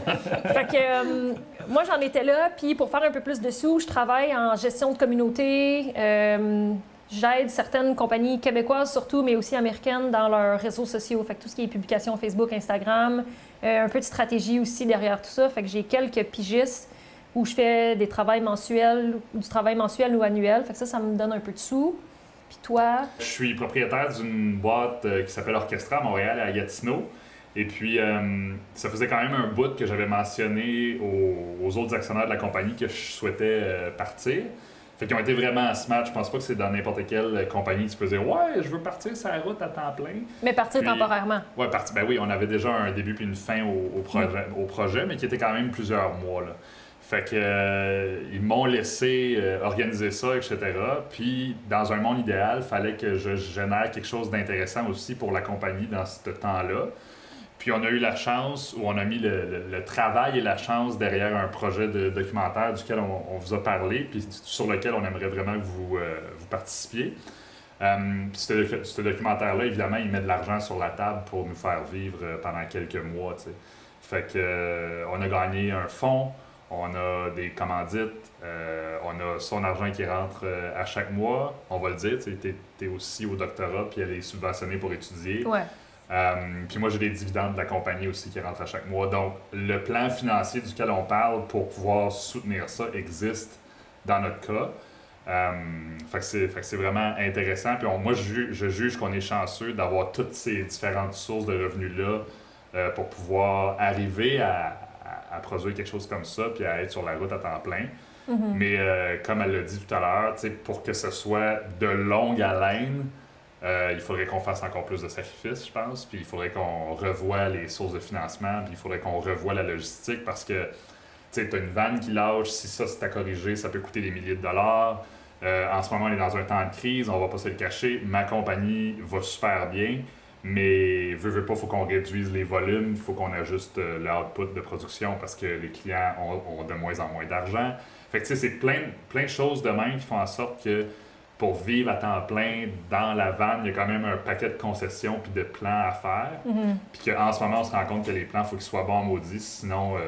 Fait que euh, moi, j'en étais là, puis pour faire un peu plus de sous, je travaille en gestion de communauté. euh, J'aide certaines compagnies québécoises surtout, mais aussi américaines dans leurs réseaux sociaux. Fait que tout ce qui est publication Facebook, Instagram, euh, un peu de stratégie aussi derrière tout ça. Fait que j'ai quelques pigistes où je fais des travails mensuels, du travail mensuel ou annuel. Fait que ça, ça me donne un peu de sous. Puis toi, Je suis propriétaire d'une boîte euh, qui s'appelle Orchestra à Montréal, à Gatineau. Et puis, euh, ça faisait quand même un bout que j'avais mentionné aux, autres actionnaires de la compagnie que je souhaitais euh, partir. Fait qu'ils ont été vraiment smart. Je pense pas que c'est dans n'importe quelle compagnie que tu peux dire Ouais, je veux partir sur la route à temps plein. mais partir Puis- temporairement. Ouais, parti. Ben oui, on avait déjà un début puis une fin au, au projet, au projet, mais qui était quand même plusieurs mois. Là. Fait que euh, ils m'ont laissé euh, organiser ça, etc. Puis dans un monde idéal, fallait que je génère quelque chose d'intéressant aussi pour la compagnie dans ce temps-là. Puis on a eu la chance, ou on a mis le, travail et la chance derrière un projet de documentaire duquel on, vous a parlé, puis sur lequel on aimerait vraiment que vous, euh, participiez. Euh, ce, docu- ce documentaire-là, évidemment, il met de l'argent sur la table pour nous faire vivre euh, pendant quelques mois. tu sais. Fait que on a gagné un fonds, on a des commandites, on a son argent qui rentre à chaque mois. On va le dire, tu es, aussi au doctorat, puis elle est subventionnée pour étudier. Euh, puis moi, j'ai des dividendes de la compagnie aussi qui rentrent à chaque mois. Donc, le plan financier duquel on parle pour pouvoir soutenir ça existe dans notre cas. Euh, fait que c'est vraiment intéressant. Puis on- moi, je, ju- je juge qu'on est chanceux d'avoir toutes ces différentes sources de revenus-là euh, pour pouvoir arriver à, à, à produire quelque chose comme ça, puis à être sur la route à temps plein. Mais euh, comme elle l'a dit tout à l'heure, pour que ce soit de longue haleine, euh, il faudrait qu'on fasse encore plus de sacrifices, je pense. Puis il faudrait qu'on revoie les sources de financement, puis il faudrait qu'on revoie la logistique parce que tu as une vanne qui lâche, si ça c'est à corriger, ça peut coûter des milliers de dollars. Euh, en ce moment, on est dans un temps de crise, on va pas se le cacher. Ma compagnie va super bien, mais veut, veut pas, faut qu'on réduise les volumes, il faut qu'on ajuste euh, le output de production parce que les clients ont, ont de moins en moins d'argent. Fait que tu sais, c'est plein, plein de choses de même qui font en sorte que pour vivre à temps plein dans la vanne, il y a quand même un paquet de concessions puis de plans à faire. Puis qu'en ce moment, on se rend compte que les plans, il faut qu'ils soient bons maudits, sinon euh,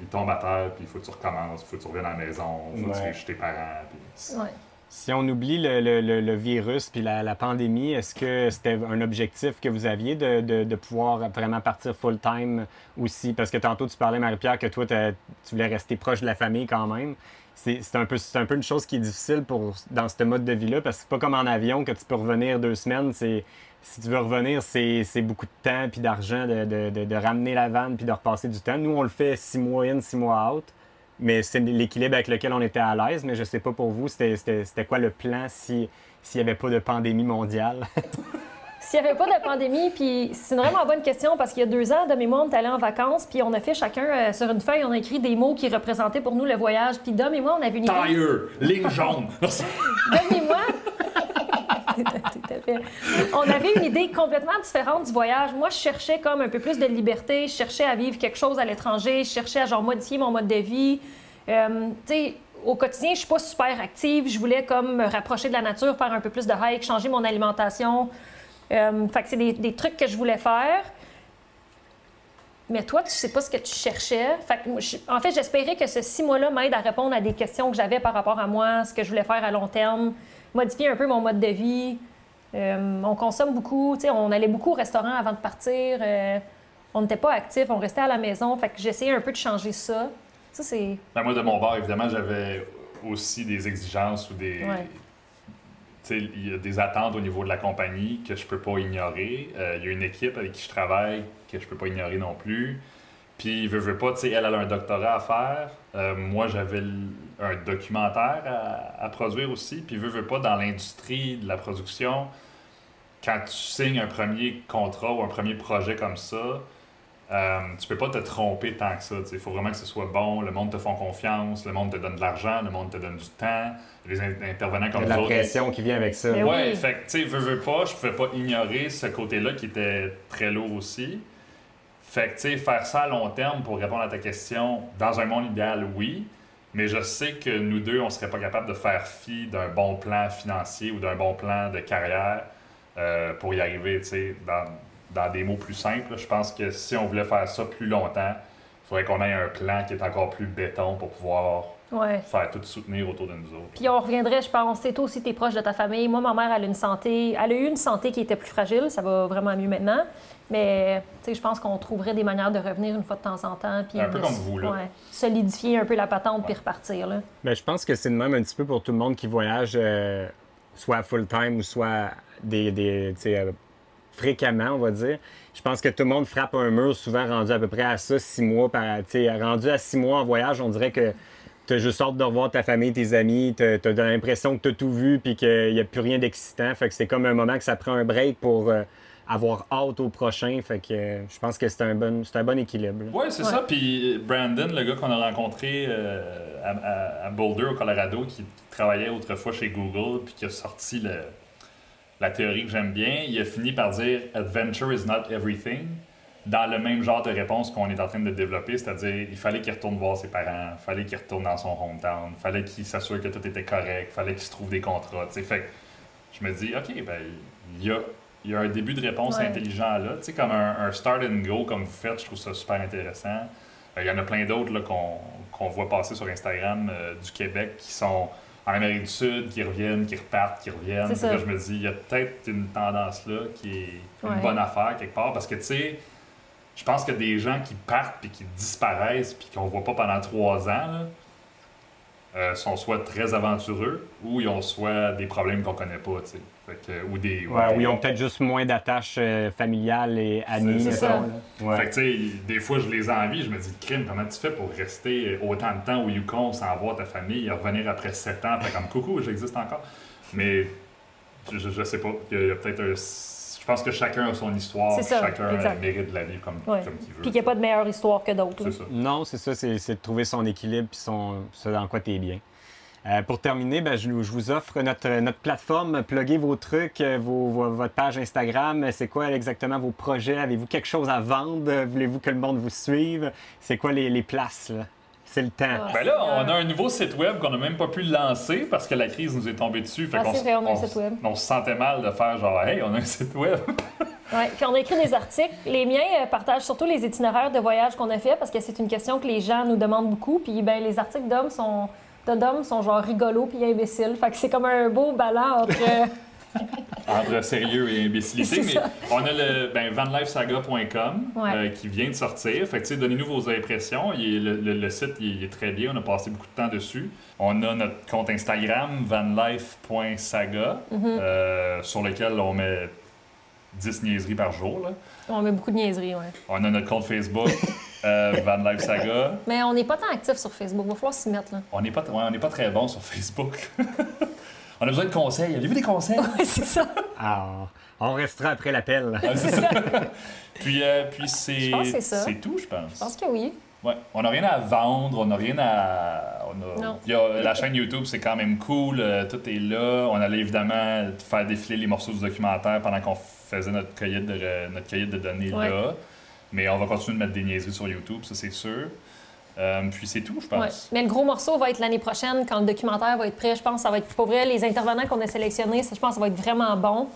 ils tombent à terre, puis il faut que tu recommences, il faut que tu reviennes à la maison, il faut que tu chez tes parents. puis- Ouais. Si on oublie le, le- le- le virus puis la, la pandémie, est-ce que c'était un objectif que vous aviez de, de- de pouvoir vraiment partir full-time aussi? Parce que tantôt, tu parlais, Marie-Pierre, que toi, tu voulais rester proche de la famille quand même. C'est un, peu- un peu une chose qui est difficile pour, dans ce mode de vie-là, parce que c'est pas comme en avion que tu peux revenir deux semaines. Si tu veux revenir, c'est beaucoup de temps puis d'argent de, de- de- ramener la vanne puis de repasser du temps. Nous, on le fait six mois in, six mois out. Mais c'est l'équilibre avec lequel on était à l'aise. Mais je sais pas pour vous, c'était- quoi le plan si- s'il n'y avait pas de pandémie mondiale? S'il n'y avait pas de pandémie, puis c'est une vraiment bonne question parce qu'il y a deux ans, de mémoire, on est allé en vacances, puis on a fait chacun euh, sur une feuille, on a écrit des mots qui représentaient pour nous le voyage. Puis Dom et moi, on avait une idée. Tire, ligne jaune. Dom et moi. On avait une idée complètement différente du voyage. Moi, je cherchais comme un peu plus de liberté. Je cherchais à vivre quelque chose à l'étranger. Je cherchais à genre modifier mon mode de vie. Euh, tu sais, au quotidien, je suis pas super active. Je voulais comme me rapprocher de la nature, faire un peu plus de hike, changer mon alimentation. Euh, fait que c'est des, des trucs que je voulais faire. Mais toi, tu sais pas ce que tu cherchais. Fait que je- en fait, j'espérais que ce six mois-là m'aide à répondre à des questions que j'avais par rapport à moi, ce que je voulais faire à long terme, modifier un peu mon mode de vie. Euh, on consomme beaucoup, tu sais, on allait beaucoup au restaurant avant de partir. euh, on n'était pas actifs, on restait à la maison. Fait que j'essayais un peu de changer ça. Ça, c'est. Ben, moi, de mon bord, évidemment, j'avais aussi des exigences ou des. Ouais. Il y a des attentes au niveau de la compagnie que je peux pas ignorer. Euh, il y a une équipe avec qui je travaille que je peux pas ignorer non plus. Puis, veut, veut pas, tu sais, elle, a un doctorat à faire. Euh, moi, j'avais un documentaire à, à produire aussi. Puis, veut, veut pas, dans l'industrie de la production, quand tu signes un premier contrat ou un premier projet comme ça, euh, tu peux pas te tromper tant que ça. Il faut vraiment que ce soit bon, le monde te font confiance, le monde te donne de l'argent, le monde te donne du temps, les in- intervenants Il y comme a de la pression qui vient avec ça. Mais Ouais, oui. fait que, tu sais, veux, veux pas, je pouvais pas ignorer ce côté-là qui était très lourd aussi. Fait que, tu sais, faire ça à long terme pour répondre à ta question, dans un monde idéal, oui. Mais je sais que nous deux, on serait pas capable de faire fi d'un bon plan financier ou d'un bon plan de carrière euh, pour y arriver, tu sais, dans, dans des mots plus simples. Je pense que si on voulait faire ça plus longtemps, il faudrait qu'on ait un plan qui est encore plus béton pour pouvoir Ouais. faire tout soutenir autour de nous autres. Puis on reviendrait, je pense, c'est toi aussi, tu es proche de ta famille. Moi, ma mère, elle a une santé, elle a eu une santé qui était plus fragile, ça va vraiment mieux maintenant. Mais, tu sais, je pense qu'on trouverait des manières de revenir une fois de temps en temps. Puis Un peu de comme vous, là. ouais, solidifier un peu la patente puis repartir, là. Ben, je pense que c'est de même un petit peu pour tout le monde qui voyage, euh, soit full-time ou soit des, des, tu sais, euh, fréquemment, on va dire. Je pense que tout le monde frappe un mur, souvent rendu à peu près à ça, six mois. Par, tu sais, rendu à six mois en voyage, on dirait que tu as juste hâte de revoir ta famille, tes amis, tu as, l'impression que tu as tout vu puis qu'il n'y a plus rien d'excitant. Fait que c'est comme un moment que ça prend un break pour euh, avoir hâte au prochain. Fait que euh, je pense que c'est un bon, c'est un bon équilibre. là. Oui, c'est Ouais. ça. Puis Brandon, le gars qu'on a rencontré euh, à, à- à Boulder, au Colorado, qui travaillait autrefois chez Google, puis qui a sorti le- la théorie que j'aime bien, il a fini par dire Adventure is not everything. Dans le même genre de réponse qu'on est en train de développer, c'est-à-dire il fallait qu'il retourne voir ses parents, il fallait qu'il retourne dans son hometown, il fallait qu'il s'assure que tout était correct, il fallait qu'il se trouve des contrats. tu sais. Fait que je me dis, OK, ben, il y a, il y a un début de réponse Ouais. intelligent là. Tu sais, comme un, un start and go comme vous faites, je trouve ça super intéressant. Euh, Il y en a plein d'autres qu'on voit passer sur Instagram euh, du Québec qui sont en Amérique du Sud, qui reviennent, qui repartent, qui reviennent. C'est là, je me dis, il y a peut-être une tendance là qui est une Ouais. bonne affaire quelque part parce que, tu sais, je pense que des gens qui partent puis qui disparaissent puis qu'on voit pas pendant trois ans, là, euh, sont soit très aventureux ou ils ont soit des problèmes qu'on connaît pas, tu sais. Que- ou des. Ouais, ou ils ont peut-être juste moins d'attaches euh, familiales et amies. C'est ça. Ouais. Fait que, tu sais, des fois, je les envie, je me dis, crime, comment tu fais pour rester autant de temps au Yukon sans voir ta famille et revenir après 7 ans? Fait comme, coucou, j'existe encore? Mais je, je, sais pas, il y a, peut-être un. Je pense que chacun a son histoire, ça, chacun exact. mérite la vie comme, Ouais. comme qu'il veut. Puis qu'il n'y a pas de meilleure histoire que d'autres. C'est ça. Non, c'est ça, c'est c'est de trouver son équilibre puis son, ce dans quoi tu es bien. Euh, pour terminer, ben, je, je vous offre notre, notre plateforme. Pluguez vos trucs, euh, vos, vos- votre page Instagram. C'est quoi exactement vos projets? Avez-vous quelque chose à vendre? Voulez-vous que le monde vous suive? C'est quoi les, les places? là? C'est le temps. Ah. Ben là, on a un nouveau site web qu'on n'a même pas pu lancer parce que la crise nous est tombée dessus. Fait Ah, c'est vrai, on a un site web. On se sentait mal de faire genre, hey, on a un site web. Ouais, puis on a écrit des articles. Les miens euh, partagent surtout les itinéraires de voyage qu'on a fait parce que c'est une question que les gens nous demandent beaucoup. Puis ben, les articles d'hommes sont de Dom sont genre rigolos puis imbéciles. Fait que c'est comme un beau ballon entre. euh, entre sérieux et imbécilité. Mais ça. on a le ben, vanlifesaga.com Ouais. euh, qui vient de sortir. Fait que, tu sais, donnez-nous vos impressions. Il est- le, le- le site il est très bien. On a passé beaucoup de temps dessus. On a notre compte Instagram, vanlife.saga, Mm-hmm. euh, sur lequel on met 10 niaiseries par jour. là. on met beaucoup de niaiseries, ouais. On a notre compte Facebook, euh, vanlifesaga. Mais on n'est pas tant actifs sur Facebook. Il va falloir s'y mettre, là. On n'est pas, ouais, on n'est pas très bon sur Facebook. on a besoin de conseils. Avez-vous des conseils? Ouais, c'est ça. Ah, on restera après l'appel. Ah, c'est ça. puis, euh, puis c'est, Je pense que c'est ça. tout, je pense. Je pense que oui. Ouais. On n'a rien à vendre, on n'a rien à. on a- Non. Il y a, la chaîne YouTube, c'est quand même cool, euh, tout est là. On allait évidemment faire défiler les morceaux du documentaire pendant qu'on faisait notre cueillette de, re- notre cueillette de données Ouais. là. Mais on va continuer de mettre des niaiseries sur YouTube, ça c'est sûr. Euh, puis c'est tout, je Ouais. pense. Mais le gros morceau va être l'année prochaine, quand le documentaire va être prêt. Je pense que ça va être pour vrai. Les intervenants qu'on a sélectionnés, ça, je pense que ça va être vraiment bon.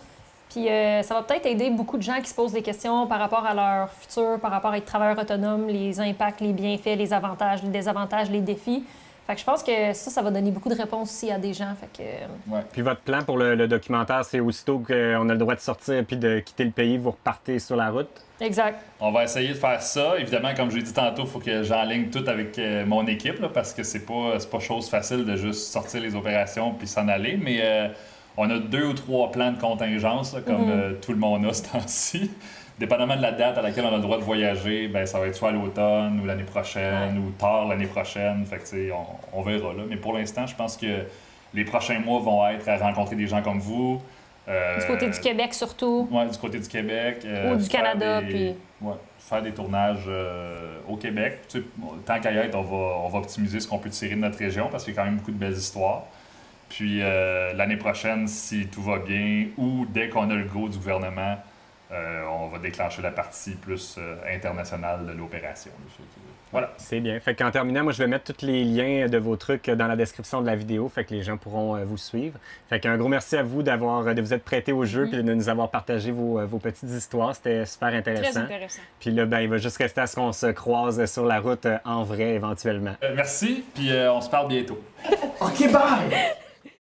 Puis euh, ça va peut-être aider beaucoup de gens qui se posent des questions par rapport à leur futur, par rapport à être travailleur autonome, les impacts, les bienfaits, les avantages, les désavantages, les défis. Fait que je pense que ça, ça va donner beaucoup de réponses aussi à des gens. Fait que, euh, Ouais. Puis votre plan pour le, le documentaire, c'est aussitôt qu'on a le droit de sortir puis de quitter le pays, vous repartez sur la route? exact. On va essayer de faire ça. Évidemment, comme je l'ai dit tantôt, il faut que j'enligne tout avec euh, mon équipe là, parce que c'est pas, c'est pas chose facile de juste sortir les opérations puis s'en aller. Mais euh, on a deux ou trois plans de contingence, là, comme euh, tout le monde a ce temps-ci. Dépendamment de la date à laquelle on a le droit de voyager, ben, ça va être soit à l'automne ou l'année prochaine ou tard l'année prochaine. Fait que, on, on verra. Là. Mais pour l'instant, je pense que les prochains mois vont être à rencontrer des gens comme vous. euh, Du côté du Québec surtout. Ouais, du côté du Québec. euh, Ou du Canada, des- puis- ouais, faire des tournages euh, au Québec. Tu sais, tant qu'à y être, on va, on va optimiser ce qu'on peut tirer de notre région parce qu'il y a quand même beaucoup de belles histoires. Puis l'année prochaine, si tout va bien, ou dès qu'on a le go du gouvernement, euh, on va déclencher la partie plus euh, internationale de l'opération. là. Fait que, Voilà. C'est bien. Fait qu'en terminant, moi, je vais mettre tous les liens de vos trucs dans la description de la vidéo, fait que les gens pourront euh, vous suivre. Fait qu'un gros merci à vous d'avoir, de vous être prêté au jeu puis de nous avoir partagé vos, vos petites histoires. C'était super Très intéressant. intéressant. Puis là, ben, il va juste rester à ce qu'on se croise sur la route en vrai éventuellement. Euh, merci, puis euh, on se parle bientôt. OK, bye!